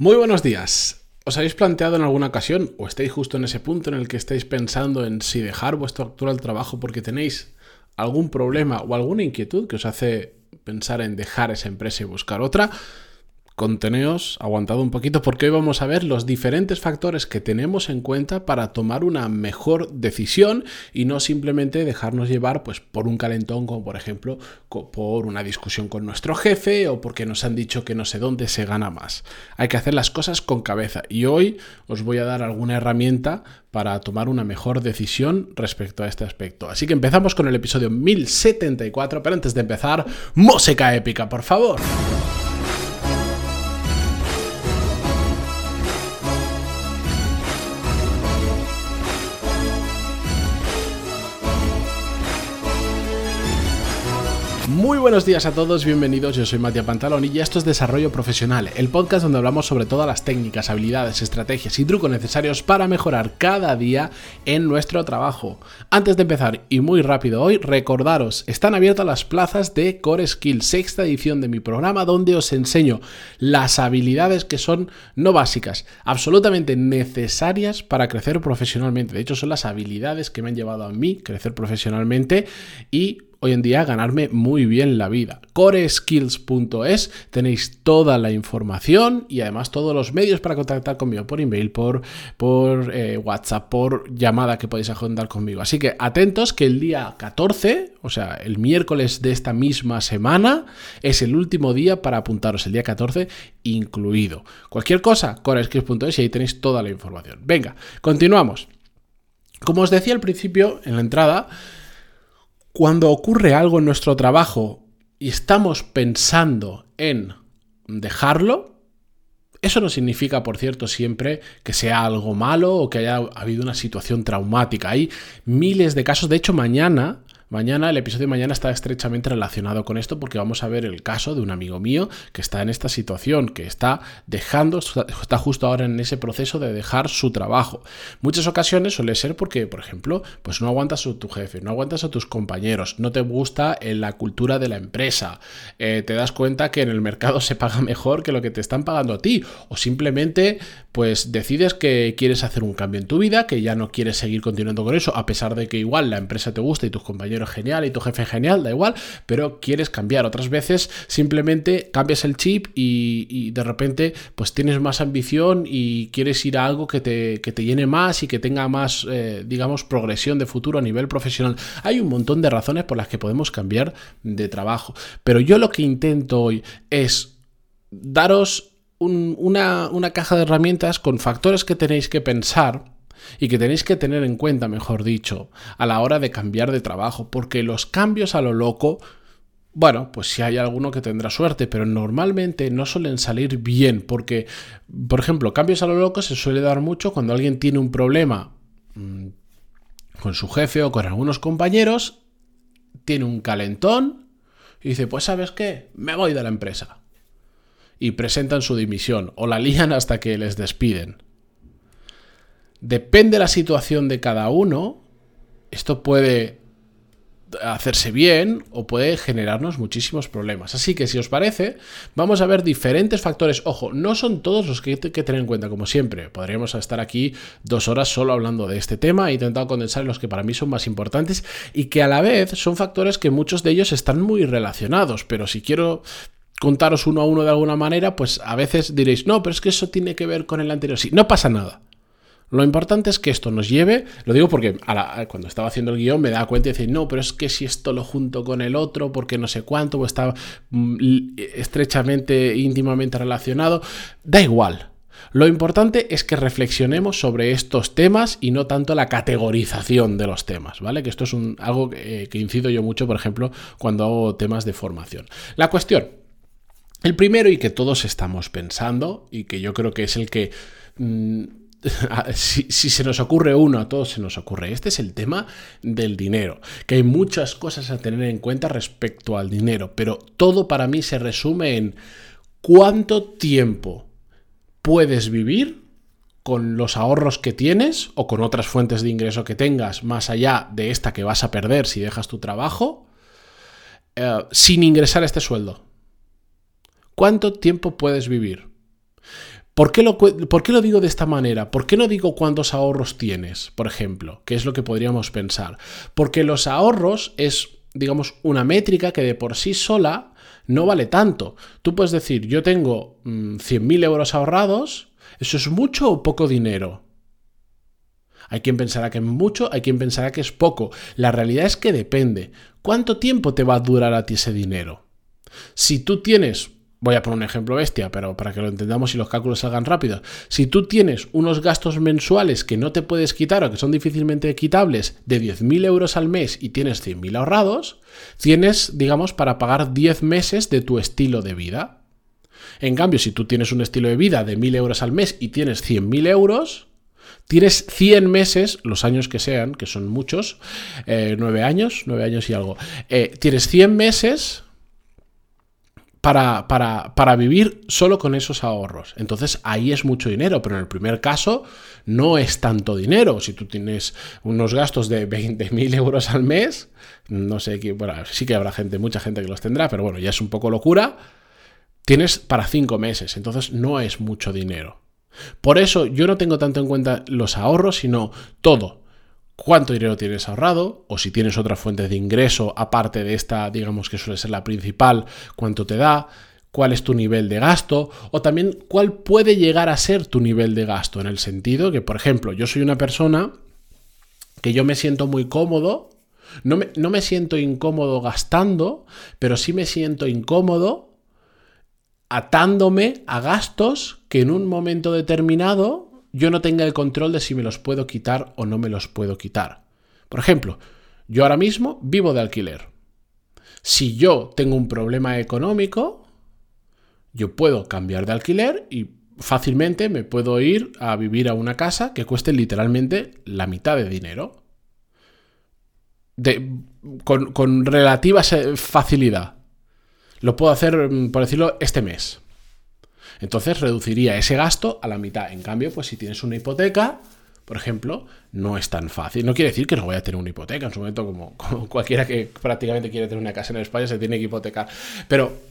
Muy buenos días. ¿Os habéis planteado en alguna ocasión o estáis justo en ese punto en el que estáis pensando en si dejar vuestro actual trabajo porque tenéis algún problema o alguna inquietud que os hace pensar en dejar esa empresa y buscar otra? Conteneos, aguantado un poquito, porque hoy vamos a ver los diferentes factores que tenemos en cuenta para tomar una mejor decisión y no simplemente dejarnos llevar pues, por un calentón, como por ejemplo por una discusión con nuestro jefe o porque nos han dicho que no sé dónde se gana más. Hay que hacer las cosas con cabeza y hoy os voy a dar alguna herramienta para tomar una mejor decisión respecto a este aspecto. Así que empezamos con el episodio 1074, pero antes de empezar, música épica, por favor. Muy buenos días a todos, bienvenidos, yo soy Matías Pantalón y esto es Desarrollo Profesional, el podcast donde hablamos sobre todas las técnicas, habilidades, estrategias y trucos necesarios para mejorar cada día en nuestro trabajo. Antes de empezar, y muy rápido hoy, recordaros, están abiertas las plazas de Core Skills, sexta edición de mi programa donde os enseño las habilidades que son no básicas, absolutamente necesarias para crecer profesionalmente. De hecho, son las habilidades que me han llevado a mí crecer profesionalmente y hoy en día ganarme muy bien la vida. coreskills.es tenéis toda la información y además todos los medios para contactar conmigo por email, por, eh, WhatsApp, por llamada que podéis agendar conmigo. Así que atentos que el día 14, o sea, el miércoles de esta misma semana, es el último día para apuntaros, el día 14 incluido. Cualquier cosa, coreskills.es y ahí tenéis toda la información. Venga, continuamos. Como os decía al principio, en la entrada, cuando ocurre algo en nuestro trabajo y estamos pensando en dejarlo, eso no significa, por cierto, siempre que sea algo malo o que haya habido una situación traumática. Hay miles de casos. De hecho, mañana Mañana, el episodio de mañana está estrechamente relacionado con esto porque vamos a ver el caso de un amigo mío que está en esta situación, que está dejando, está justo ahora en ese proceso de dejar su trabajo. Muchas ocasiones suele ser porque, por ejemplo, pues no aguantas a tu jefe, no aguantas a tus compañeros, no te gusta la cultura de la empresa, eh, te das cuenta que en el mercado se paga mejor que lo que te están pagando a ti, o simplemente pues decides que quieres hacer un cambio en tu vida, que ya no quieres seguir continuando con eso, a pesar de que igual la empresa te gusta y tus compañeros genial y tu jefe genial, da igual, pero quieres cambiar. Otras veces simplemente cambias el chip y, de repente pues tienes más ambición y quieres ir a algo que te, te llene más y que tenga más, eh, digamos, progresión de futuro a nivel profesional. Hay un montón de razones por las que podemos cambiar de trabajo, pero yo lo que intento hoy es daros una, una caja de herramientas con factores que tenéis que pensar y que tenéis que tener en cuenta, mejor dicho, a la hora de cambiar de trabajo, porque los cambios a lo loco, bueno, pues si hay alguno que tendrá suerte, pero normalmente no suelen salir bien, porque, por ejemplo, cambios a lo loco se suele dar mucho cuando alguien tiene un problema mm, con su jefe o con algunos compañeros, tiene un calentón y dice, pues sabes qué, me voy de la empresa. Y presentan su dimisión o la lían hasta que les despiden. Depende de la situación de cada uno, esto puede hacerse bien o puede generarnos muchísimos problemas. Así que si os parece, vamos a ver diferentes factores. Ojo, no son todos los que hay que tener en cuenta, como siempre. Podríamos estar aquí dos horas solo hablando de este tema. He intentado condensar los que para mí son más importantes y que a la vez son factores que muchos de ellos están muy relacionados. Pero si quiero contaros uno a uno de alguna manera, pues a veces diréis, no, pero es que eso tiene que ver con el anterior. Sí, no pasa nada. Lo importante es que esto nos lleve, lo digo porque cuando estaba haciendo el guion me daba cuenta y decía, no, pero es que si esto lo junto con el otro, porque no sé cuánto, o está mm, estrechamente, íntimamente relacionado, da igual. Lo importante es que reflexionemos sobre estos temas y no tanto la categorización de los temas, ¿vale? Que esto es un, algo que, que incido yo mucho, por ejemplo, cuando hago temas de formación. La cuestión, el primero y que todos estamos pensando y que yo creo que es el que... Mm, si, se nos ocurre uno, a todos se nos ocurre. Este es el tema del dinero, que hay muchas cosas a tener en cuenta respecto al dinero, pero todo para mí se resume en cuánto tiempo puedes vivir con los ahorros que tienes o con otras fuentes de ingreso que tengas, más allá de esta que vas a perder si dejas tu trabajo, eh, sin ingresar este sueldo. ¿Cuánto tiempo puedes vivir? ¿Por qué, lo, ¿Por qué, lo, digo de esta manera? ¿Por qué no digo cuántos ahorros tienes, por ejemplo? Que es lo que podríamos pensar. Porque los ahorros es, digamos, una métrica que de por sí sola no vale tanto. Tú puedes decir, yo tengo 100.000 mm, euros ahorrados, ¿eso es mucho o poco dinero? Hay quien pensará que es mucho, hay quien pensará que es poco. La realidad es que depende. ¿Cuánto tiempo te va a durar a ti ese dinero? Si tú tienes, voy a poner un ejemplo bestia, pero para que lo entendamos y los cálculos salgan rápidos, si tú tienes unos gastos mensuales que no te puedes quitar o que son difícilmente quitables de 10.000 euros al mes y tienes 100.000 ahorrados, tienes, digamos, para pagar 10 meses de tu estilo de vida. En cambio, si tú tienes un estilo de vida de 1.000 euros al mes y tienes 100.000 euros, Tienes 100 meses, los años que sean, que son muchos, eh, 9 años, 9 años y algo. Eh, tienes 100 meses para, para, para, vivir solo con esos ahorros. Entonces ahí es mucho dinero, pero en el primer caso no es tanto dinero. Si tú tienes unos gastos de 20.000 euros al mes, no sé, bueno, sí que habrá gente, mucha gente que los tendrá, pero bueno, ya es un poco locura. Tienes para 5 meses, entonces no es mucho dinero. Por eso yo no tengo tanto en cuenta los ahorros, sino todo. Cuánto dinero tienes ahorrado, o si tienes otra fuente de ingreso aparte de esta, digamos que suele ser la principal, cuánto te da, cuál es tu nivel de gasto, o también cuál puede llegar a ser tu nivel de gasto, en el sentido que, por ejemplo, yo soy una persona que yo me siento muy cómodo, no me, no me siento incómodo gastando, pero sí me siento incómodo atándome a gastos que en un momento determinado yo no tenga el control de si me los puedo quitar o no me los puedo quitar. Por ejemplo, yo ahora mismo vivo de alquiler. Si yo tengo un problema económico, yo puedo cambiar de alquiler y fácilmente me puedo ir a vivir a una casa que cueste literalmente la mitad de dinero. con, con relativa facilidad. Lo puedo hacer, mm, por decirlo, este mes. Entonces reduciría ese gasto a la mitad. En cambio, pues si tienes una hipoteca, por ejemplo, no es tan fácil. No quiere decir que no voy a tener una hipoteca. En su momento, como, cualquiera que prácticamente quiere tener una casa en España, se tiene que hipotecar. Pero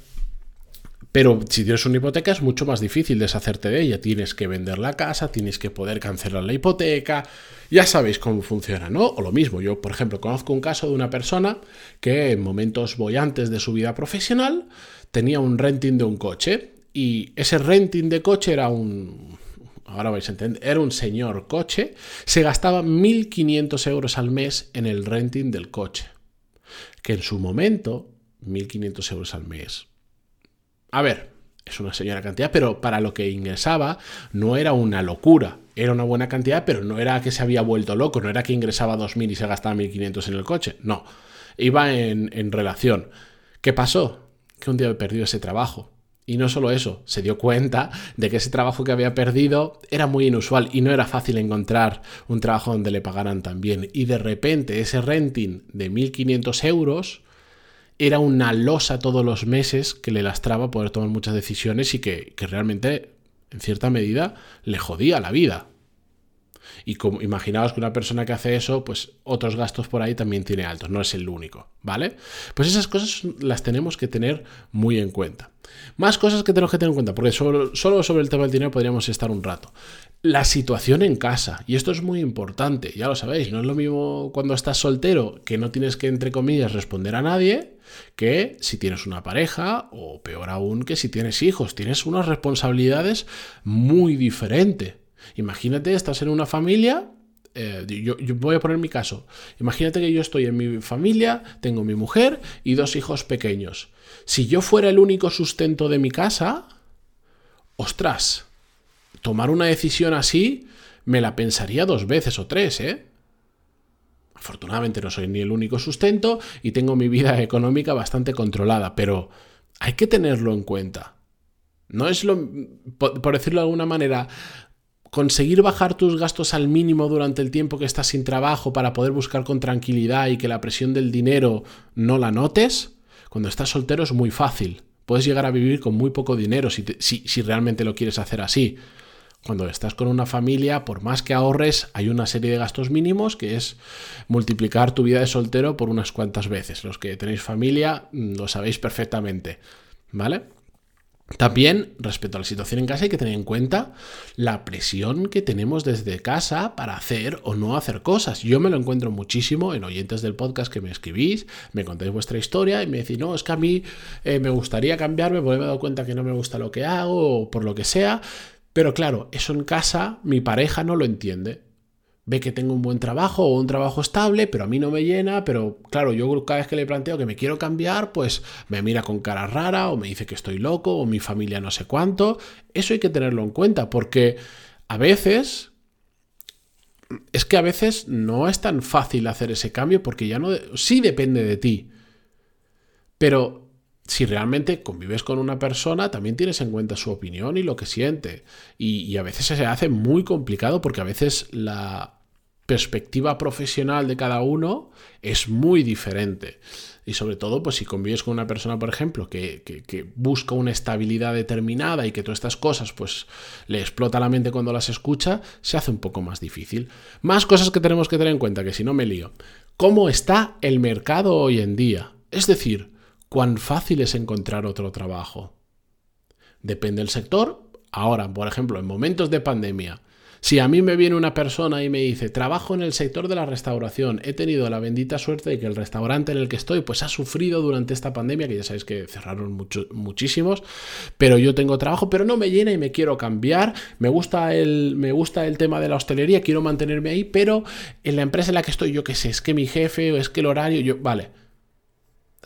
pero si tienes una hipoteca es mucho más difícil deshacerte de ella. Tienes que vender la casa, tienes que poder cancelar la hipoteca. Ya sabéis cómo funciona, ¿no? O lo mismo, yo, por ejemplo, conozco un caso de una persona que en momentos bollantes de su vida profesional tenía un renting de un coche. Y ese renting de coche era un... Ahora vais a entender, era un señor coche, se gastaba 1.500 euros al mes en el renting del coche. Que en su momento, 1.500 euros al mes, a ver, es una señora cantidad, pero para lo que ingresaba no era una locura. Era una buena cantidad, pero no era que se había vuelto loco, no era que ingresaba 2.000 y se gastaba 1.500 en el coche. No, iba en, en relación. ¿Qué pasó? Que un día perdió ese trabajo. Y no solo eso, se dio cuenta de que ese trabajo que había perdido era muy inusual y no era fácil encontrar un trabajo donde le pagaran tan bien. Y de repente ese renting de 1.500 euros era una losa todos los meses que le lastraba poder tomar muchas decisiones y que, realmente, en cierta medida, le jodía la vida. Y como imaginaos que una persona que hace eso, pues otros gastos por ahí también tiene altos, no es el único, ¿vale? Pues esas cosas las tenemos que tener muy en cuenta. Más cosas que tenemos que tener en cuenta, porque solo, solo sobre el tema del dinero podríamos estar un rato. La situación en casa, y esto es muy importante, ya lo sabéis, no es lo mismo cuando estás soltero, que no tienes que, entre comillas, responder a nadie, que si tienes una pareja, o peor aún, que si tienes hijos, tienes unas responsabilidades muy diferentes. Imagínate, estás en una familia, eh, yo, voy a poner mi caso, imagínate que yo estoy en mi familia, tengo mi mujer y dos hijos pequeños. Si yo fuera el único sustento de mi casa, ostras, tomar una decisión así me la pensaría dos veces o tres, ¿eh? Afortunadamente no soy ni el único sustento y tengo mi vida económica bastante controlada, pero hay que tenerlo en cuenta. No es lo, por decirlo de alguna manera, conseguir bajar tus gastos al mínimo durante el tiempo que estás sin trabajo para poder buscar con tranquilidad y que la presión del dinero no la notes, cuando estás soltero es muy fácil. Puedes llegar a vivir con muy poco dinero si, si, realmente lo quieres hacer así. Cuando estás con una familia, por más que ahorres, hay una serie de gastos mínimos que es multiplicar tu vida de soltero por unas cuantas veces. Los que tenéis familia mm, lo sabéis perfectamente. ¿Vale? También, respecto a la situación en casa, hay que tener en cuenta la presión que tenemos desde casa para hacer o no hacer cosas. Yo me lo encuentro muchísimo en oyentes del podcast que me escribís, me contáis vuestra historia y me decís, no, es que a mí eh, me gustaría cambiarme porque me he dado cuenta que no me gusta lo que hago o por lo que sea. Pero claro, eso en casa mi pareja no lo entiende ve que tengo un buen trabajo o un trabajo estable, pero a mí no me llena, pero claro, yo cada vez que le planteo que me quiero cambiar, pues me mira con cara rara o me dice que estoy loco o mi familia no sé cuánto. Eso hay que tenerlo en cuenta porque a veces... Es que a veces no es tan fácil hacer ese cambio porque ya no... Sí depende de ti. Pero si realmente convives con una persona, también tienes en cuenta su opinión y lo que siente. Y, a veces se hace muy complicado porque a veces la, perspectiva profesional de cada uno es muy diferente. Y sobre todo, pues si convives con una persona, por ejemplo, que, busca una estabilidad determinada y que todas estas cosas, pues le explota la mente cuando las escucha, se hace un poco más difícil. Más cosas que tenemos que tener en cuenta, que si no me lío. ¿Cómo está el mercado hoy en día? Es decir, ¿cuán fácil es encontrar otro trabajo? Depende del sector. Ahora, por ejemplo, en momentos de pandemia, si a mí me viene una persona y me dice, trabajo en el sector de la restauración, he tenido la bendita suerte de que el restaurante en el que estoy pues ha sufrido durante esta pandemia, que ya sabéis que cerraron muchísimos, pero yo tengo trabajo, pero no me llena y me quiero cambiar, me gusta el, me gusta el tema de la hostelería, quiero mantenerme ahí, pero en la empresa en la que estoy, yo qué sé, es que mi jefe o es que el horario, yo, vale.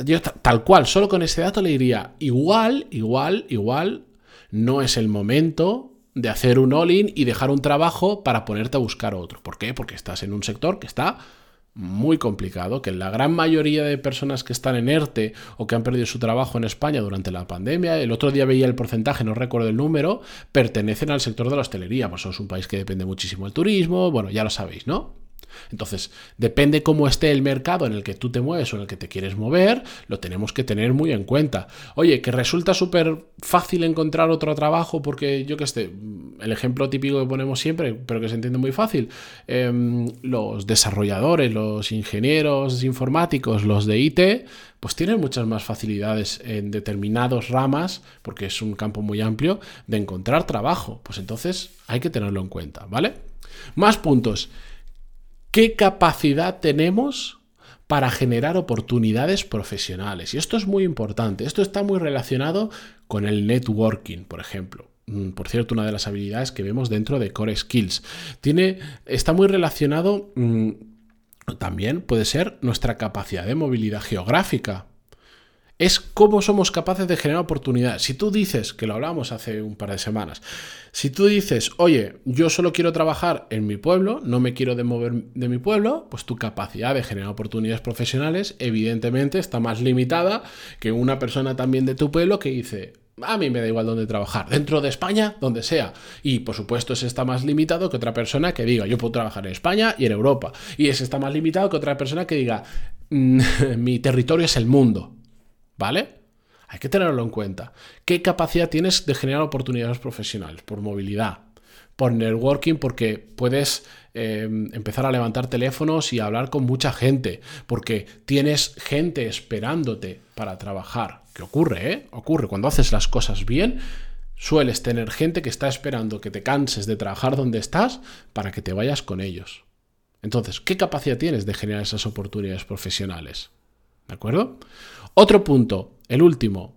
Yo tal cual, solo con ese dato le diría, igual, igual, igual, no es el momento de hacer un all-in y dejar un trabajo para ponerte a buscar otro. ¿Por qué? Porque estás en un sector que está muy complicado, que la gran mayoría de personas que están en ERTE o que han perdido su trabajo en España durante la pandemia, el otro día veía el porcentaje, no recuerdo el número, pertenecen al sector de la hostelería, pues es un país que depende muchísimo del turismo, bueno, ya lo sabéis, ¿no? Entonces, depende cómo esté el mercado en el que tú te mueves o en el que te quieres mover, lo tenemos que tener muy en cuenta. Oye, que resulta súper fácil encontrar otro trabajo porque yo que sé, el ejemplo típico que ponemos siempre, pero que se entiende muy fácil, em, los desarrolladores, los ingenieros informáticos, los de IT, pues tienen muchas más facilidades en determinadas ramas, porque es un campo muy amplio, de encontrar trabajo. Pues entonces hay que tenerlo en cuenta, ¿vale? Más puntos qué capacidad tenemos para generar oportunidades profesionales. Y esto es muy importante. Esto está muy relacionado con el networking, por ejemplo. Mm, por cierto, una de las habilidades que vemos dentro de Core Skills. Tiene, está muy relacionado mm, también, puede ser, nuestra capacidad de movilidad geográfica es cómo somos capaces de generar oportunidades. Si tú dices, que lo hablamos hace un par de semanas, si tú dices, oye, yo solo quiero trabajar en mi pueblo, no me quiero mover de mi pueblo, pues tu capacidad de generar oportunidades profesionales evidentemente está más limitada que una persona también de tu pueblo que dice, a mí me da igual dónde trabajar, dentro de España, donde sea. Y por supuesto, ese está más limitado que otra persona que diga, yo puedo trabajar en España y en Europa. Y ese está más limitado que otra persona que diga, mm, mi territorio es el mundo. ¿Vale? Hay que tenerlo en cuenta. ¿Qué capacidad tienes de generar oportunidades profesionales? Por movilidad, por networking, porque puedes eh, empezar a levantar teléfonos y hablar con mucha gente, porque tienes gente esperándote para trabajar. ¿Qué ocurre? Eh? Ocurre cuando haces las cosas bien. Sueles tener gente que está esperando que te canses de trabajar donde estás para que te vayas con ellos. Entonces, ¿qué capacidad tienes de generar esas oportunidades profesionales? ¿De acuerdo? Otro punto, el último.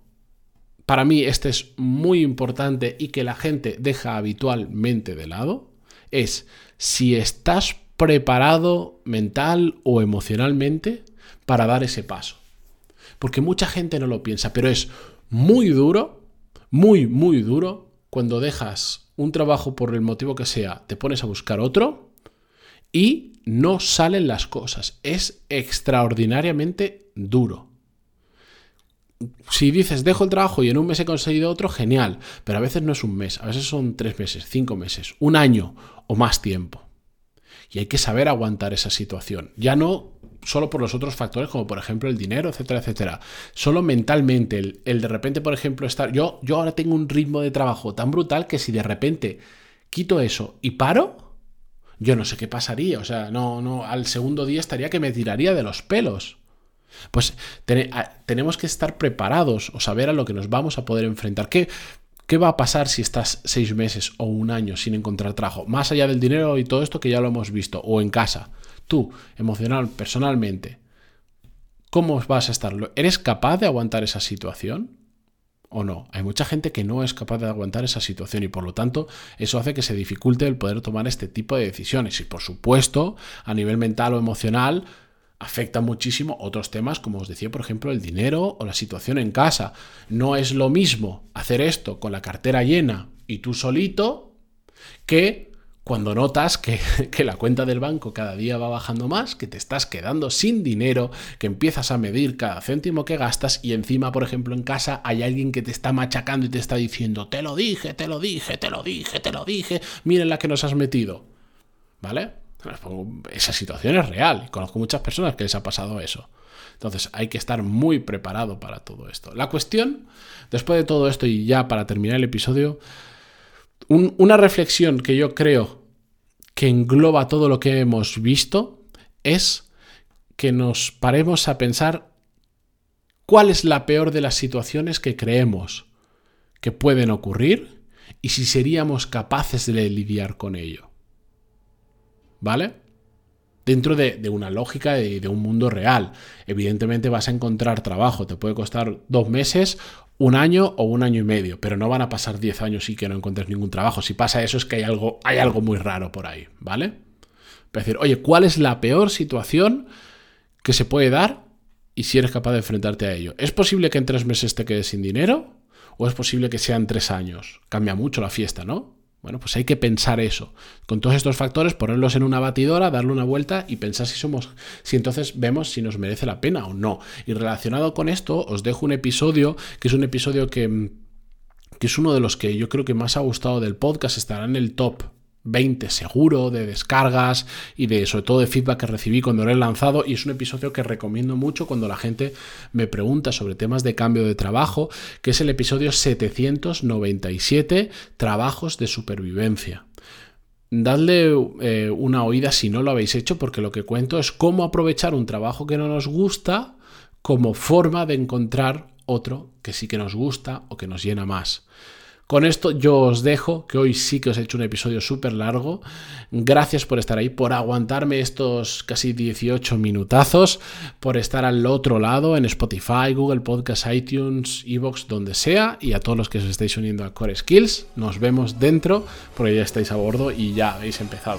Para mí este es muy importante y que la gente deja habitualmente de lado. Es si estás preparado mental o emocionalmente para dar ese paso. Porque mucha gente no lo piensa, pero es muy duro, muy, muy duro cuando dejas un trabajo por el motivo que sea, te pones a buscar otro y no salen las cosas. Es extraordinariamente duro. Si dices, dejo el trabajo y en un mes he conseguido otro, genial, pero a veces no es un mes, a veces son tres meses, cinco meses, un año o más tiempo. Y hay que saber aguantar esa situación. Ya no solo por los otros factores, como por ejemplo el dinero, etcétera, etcétera. Solo mentalmente, el, de repente, por ejemplo, estar. Yo, yo ahora tengo un ritmo de trabajo tan brutal que si de repente quito eso y paro, yo no sé qué pasaría. O sea, no, no, al segundo día estaría que me tiraría de los pelos. Pues tenemos que estar preparados o saber a lo que nos vamos a poder enfrentar. ¿Qué, ¿Qué va a pasar si estás seis meses o un año sin encontrar trabajo? Más allá del dinero y todo esto que ya lo hemos visto, o en casa. Tú, emocional, personalmente, ¿cómo vas a estar? ¿Eres capaz de aguantar esa situación? ¿O no? Hay mucha gente que no es capaz de aguantar esa situación y por lo tanto eso hace que se dificulte el poder tomar este tipo de decisiones. Y por supuesto, a nivel mental o emocional, afecta muchísimo otros temas, como os decía, por ejemplo, el dinero o la situación en casa. No es lo mismo hacer esto con la cartera llena y tú solito que cuando notas que, que, la cuenta del banco cada día va bajando más, que te estás quedando sin dinero, que empiezas a medir cada céntimo que gastas y encima, por ejemplo, en casa hay alguien que te está machacando y te está diciendo, te lo dije, te lo dije, te lo dije, te lo dije, miren la que nos has metido. ¿Vale? Esa situación es real. Conozco muchas personas que les ha pasado eso. Entonces hay que estar muy preparado para todo esto. La cuestión, después de todo esto y ya para terminar el episodio, una reflexión que yo creo que engloba todo lo que hemos visto es que nos paremos a pensar cuál es la peor de las situaciones que creemos que pueden ocurrir y si seríamos capaces de lidiar con ello. ¿Vale? Dentro de, una lógica y de, de un mundo real. Evidentemente vas a encontrar trabajo, te puede costar dos meses, un año o un año y medio, pero no van a pasar diez años y que no encuentres ningún trabajo. Si pasa eso es que hay algo, hay algo muy raro por ahí, ¿vale? Es decir, oye, ¿cuál es la peor situación que se puede dar y si eres capaz de enfrentarte a ello? ¿Es posible que en tres meses te quedes sin dinero? ¿O es posible que sean tres años? Cambia mucho la fiesta, ¿no? Bueno, pues hay que pensar eso. Con todos estos factores, ponerlos en una batidora, darle una vuelta y pensar si somos, si entonces vemos si nos merece la pena o no. Y relacionado con esto, os dejo un episodio, que es un episodio que, que es uno de los que yo creo que más ha gustado del podcast, estará en el top 20 seguro de descargas y de sobre todo de feedback que recibí cuando lo he lanzado y es un episodio que recomiendo mucho cuando la gente me pregunta sobre temas de cambio de trabajo, que es el episodio 797, trabajos de supervivencia. Dadle eh, una oída si no lo habéis hecho porque lo que cuento es cómo aprovechar un trabajo que no nos gusta como forma de encontrar otro que sí que nos gusta o que nos llena más. Con esto yo os dejo, que hoy sí que os he hecho un episodio súper largo. Gracias por estar ahí, por aguantarme estos casi 18 minutazos, por estar al otro lado en Spotify, Google Podcast, iTunes, Evox, donde sea. Y a todos los que os estáis uniendo a Core Skills, nos vemos dentro, porque ya estáis a bordo y ya habéis empezado.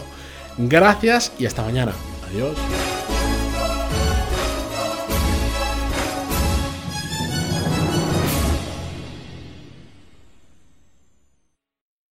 Gracias y hasta mañana. Adiós.